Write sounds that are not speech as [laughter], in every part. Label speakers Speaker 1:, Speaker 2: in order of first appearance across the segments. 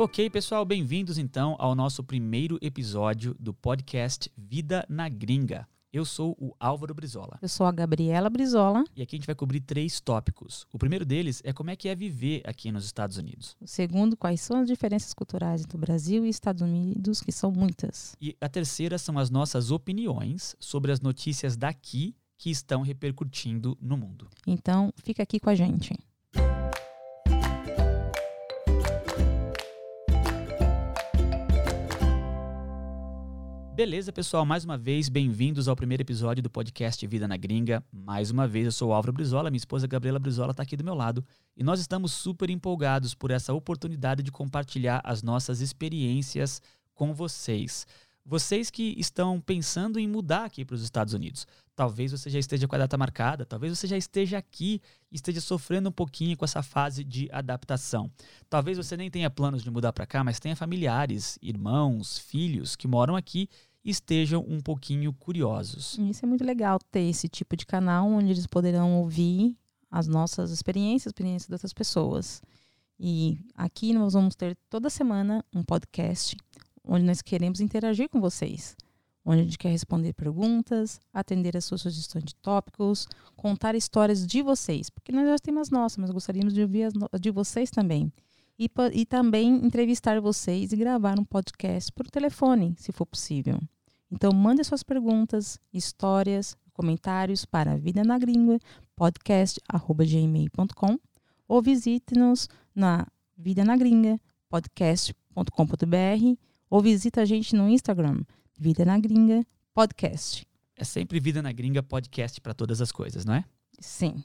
Speaker 1: Ok, pessoal, bem-vindos então ao nosso primeiro episódio do podcast Vida na Gringa. Eu sou o Álvaro Brizola.
Speaker 2: Eu sou a Gabriela Brizola.
Speaker 1: E aqui a gente vai cobrir três tópicos. O primeiro deles é como é que é viver aqui nos Estados Unidos.
Speaker 2: O segundo, quais são as diferenças culturais entre o Brasil e Estados Unidos, que são muitas.
Speaker 1: E a terceira são as nossas opiniões sobre as notícias daqui que estão repercutindo no mundo.
Speaker 2: Então, fica aqui com a gente.
Speaker 1: Beleza, pessoal? Mais uma vez, bem-vindos ao primeiro episódio do podcast Vida na Gringa. Mais uma vez, eu sou o Álvaro Brizola, minha esposa Gabriela Brizola está aqui do meu lado e nós estamos super empolgados por essa oportunidade de compartilhar as nossas experiências com vocês. Vocês que estão pensando em mudar aqui para os Estados Unidos. Talvez você já esteja com a data marcada, talvez você já esteja aqui e esteja sofrendo um pouquinho com essa fase de adaptação. Talvez você nem tenha planos de mudar para cá, mas tenha familiares, irmãos, filhos que moram aqui estejam um pouquinho curiosos.
Speaker 2: Isso é muito legal ter esse tipo de canal onde eles poderão ouvir as nossas experiências, experiências de outras pessoas. E aqui nós vamos ter toda semana um podcast onde nós queremos interagir com vocês, onde a gente quer responder perguntas, atender as suas sugestões de tópicos, contar histórias de vocês, porque nós já temos as nossas, mas gostaríamos de ouvir as de vocês também. E, e também entrevistar vocês e gravar um podcast por telefone, se for possível. Então, mande suas perguntas, histórias, comentários para Vida na Gringa, podcast.gmail.com ou visite-nos na Vida na Gringa, podcast.com.br ou visite a gente no Instagram, Vida na Gringa Podcast.
Speaker 1: É sempre Vida na Gringa Podcast para todas as coisas, não é?
Speaker 2: Sim.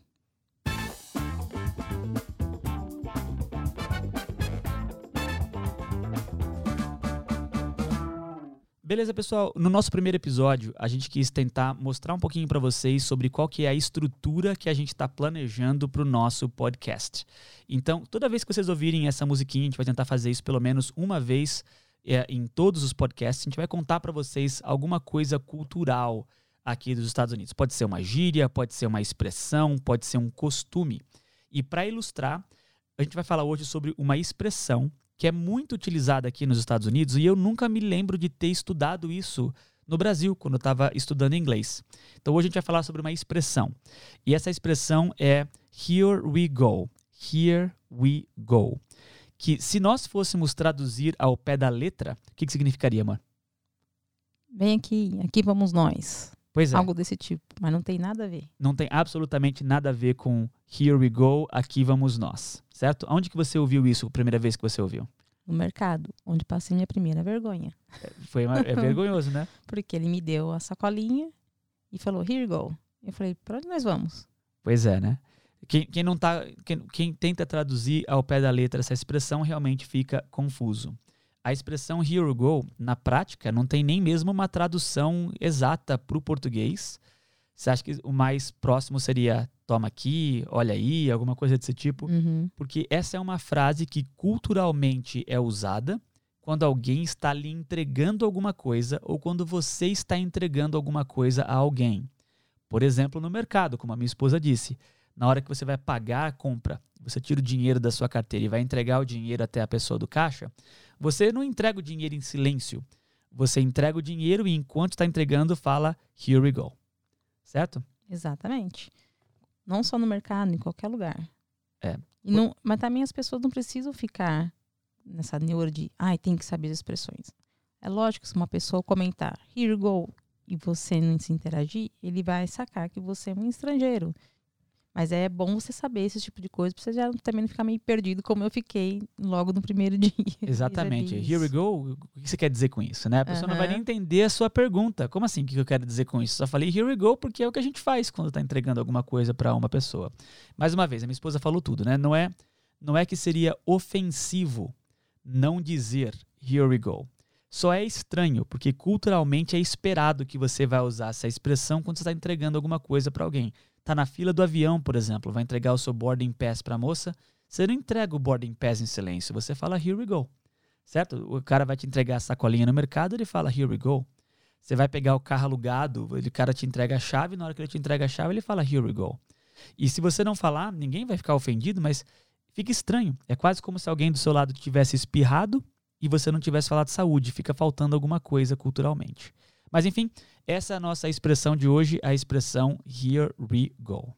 Speaker 1: Beleza, pessoal. No nosso primeiro episódio, a gente quis tentar mostrar um pouquinho para vocês sobre qual que é a estrutura que a gente está planejando para o nosso podcast. Então, toda vez que vocês ouvirem essa musiquinha, a gente vai tentar fazer isso pelo menos uma vez é, em todos os podcasts. A gente vai contar para vocês alguma coisa cultural aqui dos Estados Unidos. Pode ser uma gíria, pode ser uma expressão, pode ser um costume. E para ilustrar, a gente vai falar hoje sobre uma expressão que é muito utilizada aqui nos Estados Unidos e eu nunca me lembro de ter estudado isso no Brasil, quando eu estava estudando inglês. Então hoje a gente vai falar sobre uma expressão. E essa expressão é Here we go. Here we go. Que se nós fôssemos traduzir ao pé da letra, o que, que significaria, mano?
Speaker 2: Vem aqui, aqui vamos nós.
Speaker 1: Pois é.
Speaker 2: Algo desse tipo, mas não tem nada a ver.
Speaker 1: Não tem absolutamente nada a ver com Here we go, aqui vamos nós, certo? Onde que você ouviu isso a primeira vez que você ouviu?
Speaker 2: No mercado, onde passei minha primeira vergonha.
Speaker 1: É, foi uma, é vergonhoso, né? [laughs]
Speaker 2: Porque ele me deu a sacolinha e falou, here we go. Eu falei, para onde nós vamos?
Speaker 1: Pois é, né? Quem, quem não tá, quem, quem tenta traduzir ao pé da letra essa expressão realmente fica confuso a expressão here we go, na prática, não tem nem mesmo uma tradução exata para o português. Você acha que o mais próximo seria toma aqui, olha aí, alguma coisa desse tipo?
Speaker 2: Uhum.
Speaker 1: Porque essa é uma frase que culturalmente é usada quando alguém está lhe entregando alguma coisa ou quando você está entregando alguma coisa a alguém. Por exemplo, no mercado, como a minha esposa disse, na hora que você vai pagar a compra, você tira o dinheiro da sua carteira e vai entregar o dinheiro até a pessoa do caixa, você não entrega o dinheiro em silêncio. Você entrega o dinheiro e enquanto está entregando, fala here we go. Certo?
Speaker 2: Exatamente. Não só no mercado, em qualquer lugar.
Speaker 1: É.
Speaker 2: Não, mas também as pessoas não precisam ficar nessa neura de, ai, ah, tem que saber as expressões. É lógico que se uma pessoa comentar here we go e você não se interagir, ele vai sacar que você é um estrangeiro. Mas é bom você saber esse tipo de coisa, pra você já também não ficar meio perdido, como eu fiquei logo no primeiro [laughs] dia.
Speaker 1: Exatamente. Here we go. O que você quer dizer com isso, né? A pessoa não vai nem entender a sua pergunta. Como assim? O que eu quero dizer com isso? Só falei here we go porque é o que a gente faz quando está entregando alguma coisa para uma pessoa. Mais uma vez, a minha esposa falou tudo, né? Não é, não é que seria ofensivo não dizer here we go. Só é estranho, porque culturalmente é esperado que você vai usar essa expressão quando você está entregando alguma coisa para alguém tá na fila do avião, por exemplo, vai entregar o seu boarding pass para a moça, você não entrega o boarding pass em silêncio, você fala here we go. Certo? O cara vai te entregar a sacolinha no mercado, ele fala here we go. Você vai pegar o carro alugado, o cara te entrega a chave, na hora que ele te entrega a chave, ele fala here we go. E se você não falar, ninguém vai ficar ofendido, mas Fica estranho. É quase como se alguém do seu lado tivesse espirrado e você não tivesse falado saúde. Fica faltando alguma coisa culturalmente. Mas enfim, essa é a nossa expressão de hoje, a expressão here we go.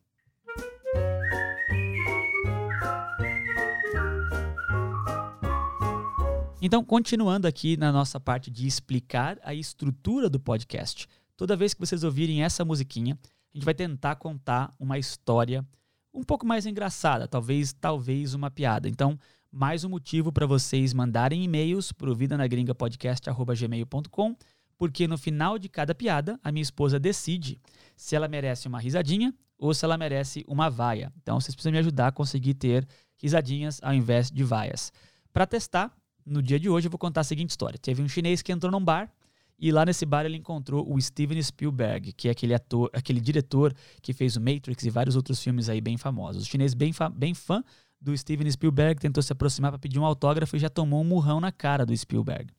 Speaker 1: Então, continuando aqui na nossa parte de explicar a estrutura do podcast, toda vez que vocês ouvirem essa musiquinha, a gente vai tentar contar uma história um pouco mais engraçada, talvez talvez uma piada. Então, mais um motivo para vocês mandarem e-mails para o vidanagringapodcast@gmail.com, porque no final de cada piada, a minha esposa decide se ela merece uma risadinha ou se ela merece uma vaia. Então, vocês precisam me ajudar a conseguir ter risadinhas ao invés de vaias. Para testar, no dia de hoje eu vou contar a seguinte história. Teve um chinês que entrou num bar e lá nesse bar ele encontrou o Steven Spielberg, que é aquele ator, aquele diretor que fez o Matrix e vários outros filmes aí bem famosos. O chinês bem, bem fã do Steven Spielberg tentou se aproximar para pedir um autógrafo e já tomou um murrão na cara do Spielberg.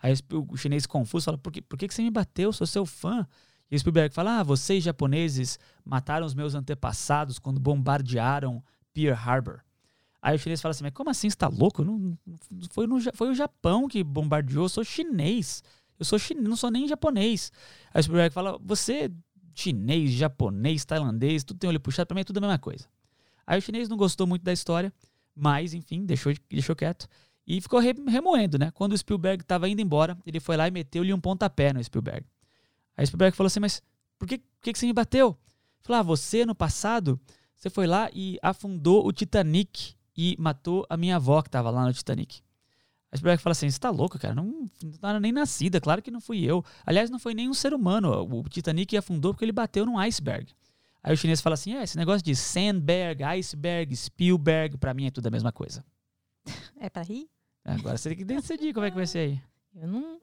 Speaker 1: Aí o chinês confuso fala: Por que, por que você me bateu? Eu sou seu fã. E o Spielberg fala: Ah, vocês japoneses mataram os meus antepassados quando bombardearam Pearl Harbor. Aí o chinês fala assim: Mas como assim? Você tá louco? Não, foi, no, foi o Japão que bombardeou, eu sou chinês. Eu sou chinês, não sou nem japonês. Aí o Spielberg fala: Você, chinês, japonês, tailandês, tudo tem olho puxado, pra mim é tudo a mesma coisa. Aí o chinês não gostou muito da história, mas enfim, deixou, deixou quieto. E ficou remoendo, né? Quando o Spielberg estava indo embora, ele foi lá e meteu-lhe um pontapé no Spielberg. Aí o Spielberg falou assim: Mas por que, por que você me bateu? Falou: Ah, você no passado, você foi lá e afundou o Titanic e matou a minha avó que estava lá no Titanic. A Spielberg fala assim: você tá louco, cara? Não, não era nem nascida, claro que não fui eu. Aliás, não foi nem um ser humano. O Titanic afundou porque ele bateu num iceberg. Aí o chinês fala assim: é, esse negócio de Sandberg, iceberg, Spielberg, para mim é tudo a mesma coisa. [laughs]
Speaker 2: É para rir?
Speaker 1: Agora você tem que decidir como é que vai ser aí.
Speaker 2: Eu não.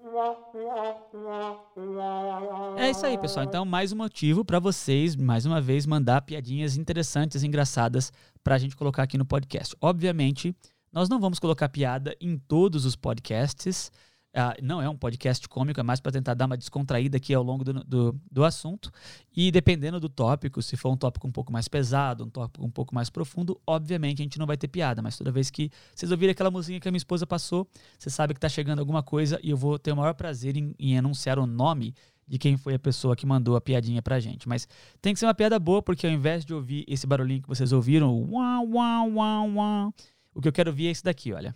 Speaker 1: É isso aí, pessoal. Então, mais um motivo para vocês, mais uma vez, mandar piadinhas interessantes, engraçadas, para a gente colocar aqui no podcast. Obviamente, nós não vamos colocar piada em todos os podcasts. Uh, não é um podcast cômico, é mais para tentar dar uma descontraída aqui ao longo do, do, do, assunto. E dependendo do tópico, se for um tópico um pouco mais pesado, um tópico um pouco mais profundo, obviamente a gente não vai ter piada. Mas toda vez que vocês ouvirem aquela musiquinha que a minha esposa passou, você sabe que está chegando alguma coisa e eu vou ter o maior prazer em, em anunciar o nome de quem foi a pessoa que mandou a piadinha pra gente. Mas tem que ser uma piada boa, porque ao invés de ouvir esse barulhinho que vocês ouviram, uau, uau, uau, uau, o que eu quero ouvir é esse daqui, olha.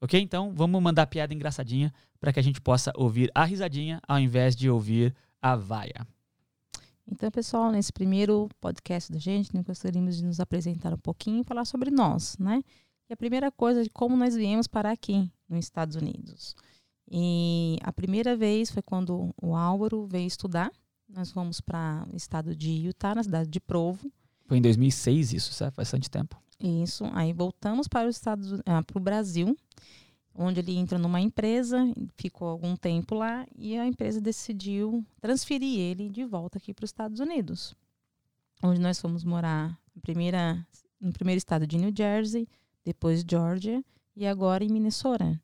Speaker 1: Ok? Então vamos mandar piada engraçadinha para que a gente possa ouvir a risadinha ao invés de ouvir a vaia.
Speaker 2: Então, pessoal, nesse primeiro podcast da gente, nós gostaríamos de nos apresentar um pouquinho e falar sobre nós, né? E a primeira coisa de como nós viemos parar aqui nos Estados Unidos. E a primeira vez foi quando o Álvaro veio estudar. Nós fomos para o estado de Utah, na cidade de Provo.
Speaker 1: Foi em 2006 isso, certo? Faz bastante tempo.
Speaker 2: Isso. Aí voltamos para o estado, ah, para o Brasil onde ele entra numa empresa, ficou algum tempo lá e a empresa decidiu transferir ele de volta aqui para os Estados Unidos, onde nós fomos morar primeira, no primeiro estado de New Jersey, depois Georgia e agora em Minnesota,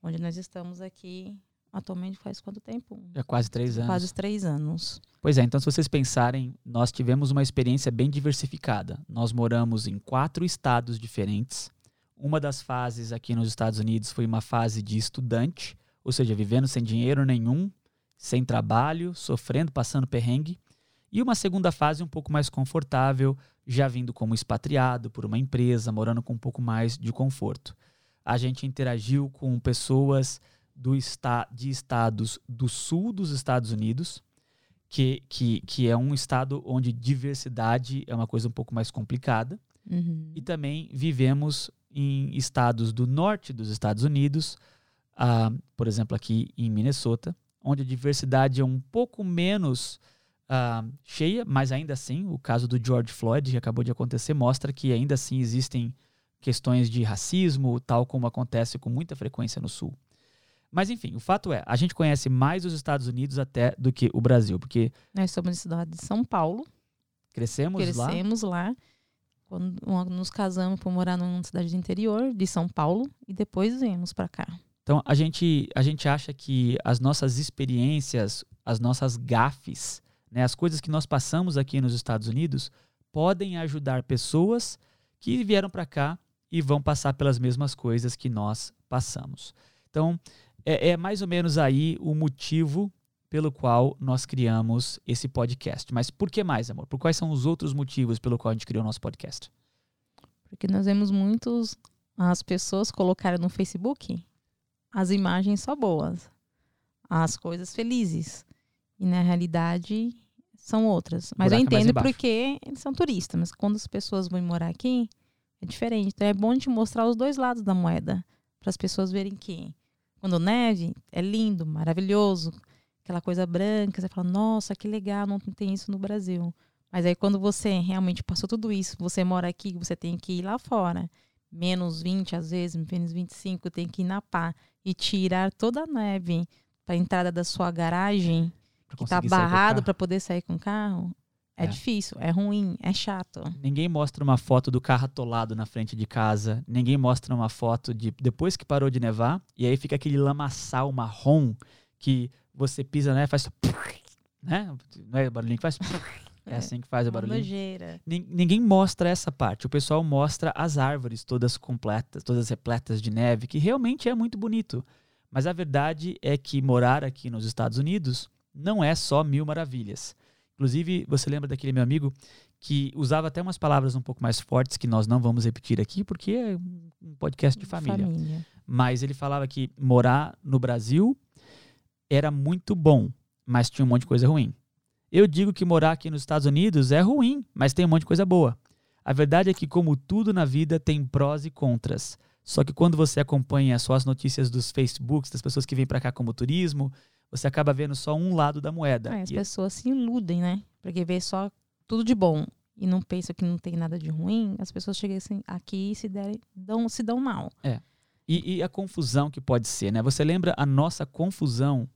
Speaker 2: onde nós estamos aqui atualmente faz quanto tempo?
Speaker 1: Já quase três anos.
Speaker 2: Quase três anos.
Speaker 1: Pois é, então se vocês pensarem, nós tivemos uma experiência bem diversificada. Nós moramos em quatro estados diferentes uma das fases aqui nos Estados Unidos foi uma fase de estudante, ou seja, vivendo sem dinheiro nenhum, sem trabalho, sofrendo, passando perrengue. E uma segunda fase um pouco mais confortável, já vindo como expatriado por uma empresa, morando com um pouco mais de conforto. A gente interagiu com pessoas do esta de estados do sul dos Estados Unidos, que, que, que é um estado onde diversidade é uma coisa um pouco mais complicada. Uhum. E também vivemos em estados do norte dos Estados Unidos, uh, por exemplo, aqui em Minnesota, onde a diversidade é um pouco menos uh, cheia, mas ainda assim, o caso do George Floyd, que acabou de acontecer, mostra que ainda assim existem questões de racismo, tal como acontece com muita frequência no Sul. Mas enfim, o fato é, a gente conhece mais os Estados Unidos até do que o Brasil, porque
Speaker 2: nós somos da cidade de São Paulo.
Speaker 1: Crescemos,
Speaker 2: crescemos lá. Crescemos lá quando nos casamos para morar numa cidade do interior de São Paulo e depois viemos para cá.
Speaker 1: Então a gente a gente acha que as nossas experiências, as nossas gafes, né, as coisas que nós passamos aqui nos Estados Unidos podem ajudar pessoas que vieram para cá e vão passar pelas mesmas coisas que nós passamos. Então, é, é mais ou menos aí o motivo pelo qual nós criamos esse podcast. Mas por que mais, amor? Por quais são os outros motivos pelo qual a gente criou o nosso podcast?
Speaker 2: Porque nós vemos muitos as pessoas colocaram no Facebook as imagens só boas, as coisas felizes. E na realidade são outras. Mas eu entendo porque eles são turistas, mas quando as pessoas vão morar aqui, é diferente. Então é bom gente mostrar os dois lados da moeda, para as pessoas verem que quando neve é lindo, maravilhoso, aquela coisa branca, você fala, nossa, que legal, não tem isso no Brasil. Mas aí quando você realmente passou tudo isso, você mora aqui, você tem que ir lá fora, menos 20 às vezes, menos 25, tem que ir na pá e tirar toda a neve para a entrada da sua garagem, que está barrado para poder sair com o carro. É, é, difícil, é ruim, é chato.
Speaker 1: Ninguém mostra uma foto do carro atolado na frente de casa. Ninguém mostra uma foto de depois que parou de nevar. E aí fica aquele lamaçal marrom que você pisa, né? Faz. Né? Não é o barulhinho que faz. [laughs] É assim que faz o barulhinho.
Speaker 2: Nojeira.
Speaker 1: Ninguém mostra essa parte. O pessoal mostra as árvores todas completas, todas repletas de neve, que realmente é muito bonito. Mas a verdade é que morar aqui nos Estados Unidos não é só mil maravilhas. Inclusive, você lembra daquele meu amigo que usava até umas palavras um pouco mais fortes que nós não vamos repetir aqui, porque é um podcast de família. família. Mas ele falava que morar no Brasil era muito bom, mas tinha um monte de coisa ruim. Eu digo que morar aqui nos Estados Unidos é ruim, mas tem um monte de coisa boa. A verdade é que, como tudo na vida, tem prós e contras. Só que quando você acompanha só as notícias dos Facebooks, das pessoas que vêm para cá como turismo, você acaba vendo só um lado da moeda.
Speaker 2: É, as e... pessoas se iludem, né? Porque vê só tudo de bom e não pensam que não tem nada de ruim, as pessoas chegam assim, aqui e se, derem, dão, se dão mal.
Speaker 1: É. E, e a confusão que pode ser, né? Você lembra a nossa confusão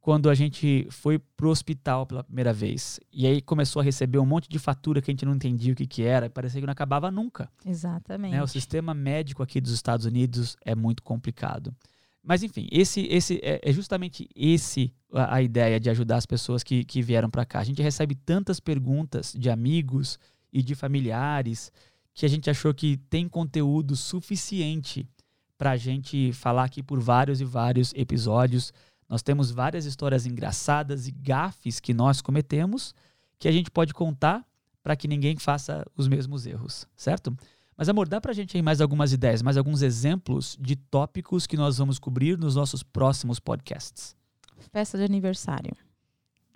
Speaker 1: quando a gente foi pro hospital pela primeira vez. E aí começou a receber um monte de fatura que a gente não entendia o que, que era, e parecia que não acabava nunca.
Speaker 2: Exatamente.
Speaker 1: Né? O sistema médico aqui dos Estados Unidos é muito complicado. Mas enfim, esse, esse é, é justamente esse a, a, ideia de ajudar as pessoas que, que vieram para cá. A gente recebe tantas perguntas de amigos e de familiares que a gente achou que tem conteúdo suficiente para a gente falar aqui por vários e vários episódios. Nós temos várias histórias engraçadas e gafes que nós cometemos que a gente pode contar para que ninguém faça os mesmos erros, certo? Mas, amor, dá para a gente aí mais algumas ideias, mais alguns exemplos de tópicos que nós vamos cobrir nos nossos próximos podcasts.
Speaker 2: Festa de aniversário.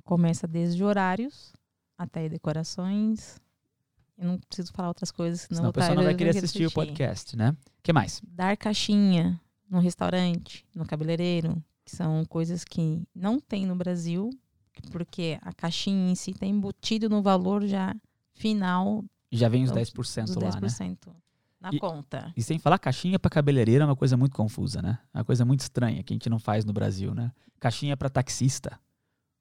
Speaker 2: Começa desde horários até decorações. Eu não preciso falar outras coisas, senão,
Speaker 1: senão
Speaker 2: a
Speaker 1: pessoa não vai querer assistir, assistir o podcast, né? O que mais?
Speaker 2: Dar caixinha no restaurante, no cabeleireiro, que são coisas que não tem no Brasil, porque a caixinha em si está embutido no valor já final.
Speaker 1: Já vem os 10%
Speaker 2: dos
Speaker 1: lá,
Speaker 2: 10% né? na
Speaker 1: e,
Speaker 2: conta.
Speaker 1: E sem falar, caixinha para cabeleireira é uma coisa muito confusa, né? É uma coisa muito estranha que a gente não faz no Brasil, né? Caixinha para taxista.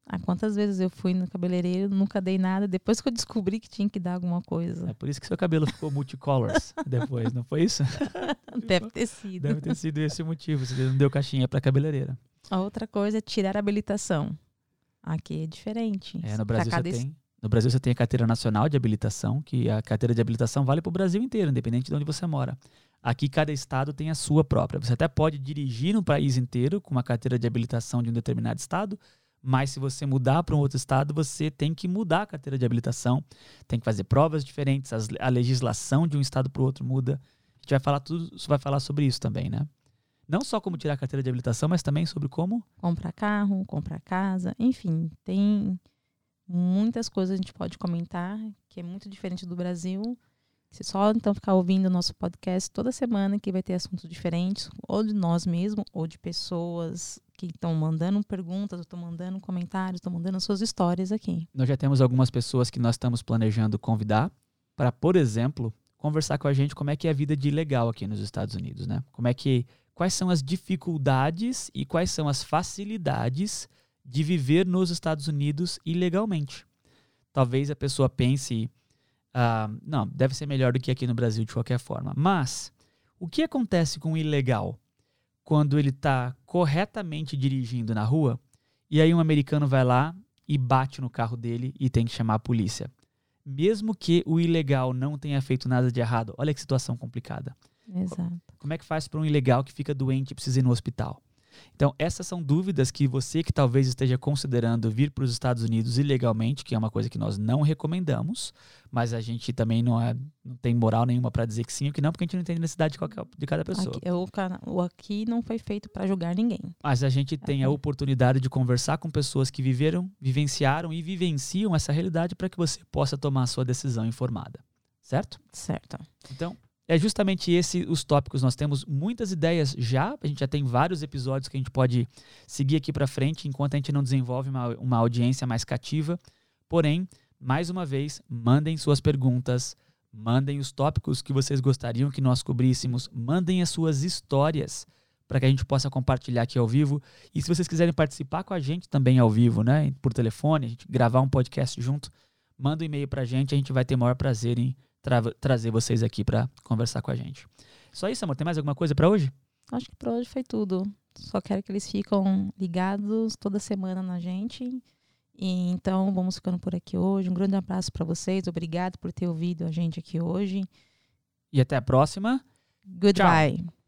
Speaker 2: Ah, quantas vezes eu fui no cabeleireiro, nunca dei nada, depois que eu descobri que tinha que dar alguma coisa.
Speaker 1: É por isso que seu cabelo ficou multicolors [laughs] depois, não foi isso? [laughs]
Speaker 2: Deve ter sido.
Speaker 1: Deve ter sido esse o motivo, você não deu caixinha para cabeleireira.
Speaker 2: A outra coisa é tirar a habilitação. Aqui é diferente.
Speaker 1: É, no Brasil você tem. No Brasil você tem a carteira nacional de habilitação, que a carteira de habilitação vale para o Brasil inteiro, independente de onde você mora. Aqui cada estado tem a sua própria. Você até pode dirigir no país inteiro com uma carteira de habilitação de um determinado estado, mas se você mudar para um outro estado, você tem que mudar a carteira de habilitação, tem que fazer provas diferentes, a legislação de um estado para o outro muda. A gente vai falar tudo, vai falar sobre isso também, né? Não só como tirar a carteira de habilitação, mas também sobre como
Speaker 2: comprar carro, comprar casa, enfim, tem muitas coisas a gente pode comentar que é muito diferente do Brasil. Se só então ficar ouvindo o nosso podcast toda semana, que vai ter assuntos diferentes, ou de nós mesmos, ou de pessoas que estão mandando perguntas, estão mandando comentários, estão mandando suas histórias aqui.
Speaker 1: Nós já temos algumas pessoas que nós estamos planejando convidar para, por exemplo, conversar com a gente como é que é a vida de legal aqui nos Estados Unidos, né? Como é que quais são as dificuldades e quais são as facilidades de viver nos Estados Unidos ilegalmente. Talvez a pessoa pense, ah, não, deve ser melhor do que aqui no Brasil de qualquer forma. Mas o que acontece com o ilegal quando ele está corretamente dirigindo na rua e aí um americano vai lá e bate no carro dele e tem que chamar a polícia? mesmo que o ilegal não tenha feito nada de errado. Olha que situação complicada.
Speaker 2: Exato.
Speaker 1: Como é que faz para um ilegal que fica doente e precisa ir no hospital? Então, essas são dúvidas que você que talvez esteja considerando vir para os Estados Unidos ilegalmente, que é uma coisa que nós não recomendamos, mas a gente também não, é, não tem moral nenhuma para dizer que sim ou que não, porque a gente não tem necessidade de, qualquer, de cada pessoa.
Speaker 2: Aqui, o, o aqui não foi feito para julgar ninguém.
Speaker 1: Mas a gente tem a oportunidade de conversar com pessoas que viveram, vivenciaram e vivenciam essa realidade para que você possa tomar a sua decisão informada. Certo?
Speaker 2: Certo.
Speaker 1: Então, é justamente esse os tópicos. Nós temos muitas ideias já, a gente já tem vários episódios que a gente pode seguir aqui para frente enquanto a gente não desenvolve uma, uma audiência mais cativa. Porém, mais uma vez, mandem suas perguntas, mandem os tópicos que vocês gostariam que nós cobríssemos, mandem as suas histórias para que a gente possa compartilhar aqui ao vivo. E se vocês quiserem participar com a gente também ao vivo, né, por telefone, a gente gravar um podcast junto, manda um e-mail para a gente, a gente vai ter maior prazer em tra trazer vocês aqui para conversar com a gente. Só isso, amor? Tem mais alguma coisa para hoje?
Speaker 2: Acho que para hoje foi tudo. Só quero que eles ficam ligados toda semana na gente. E então vamos ficando por aqui hoje. Um grande abraço para vocês. Obrigado por ter ouvido a gente aqui hoje.
Speaker 1: E até a próxima.
Speaker 2: Goodbye. Tchau.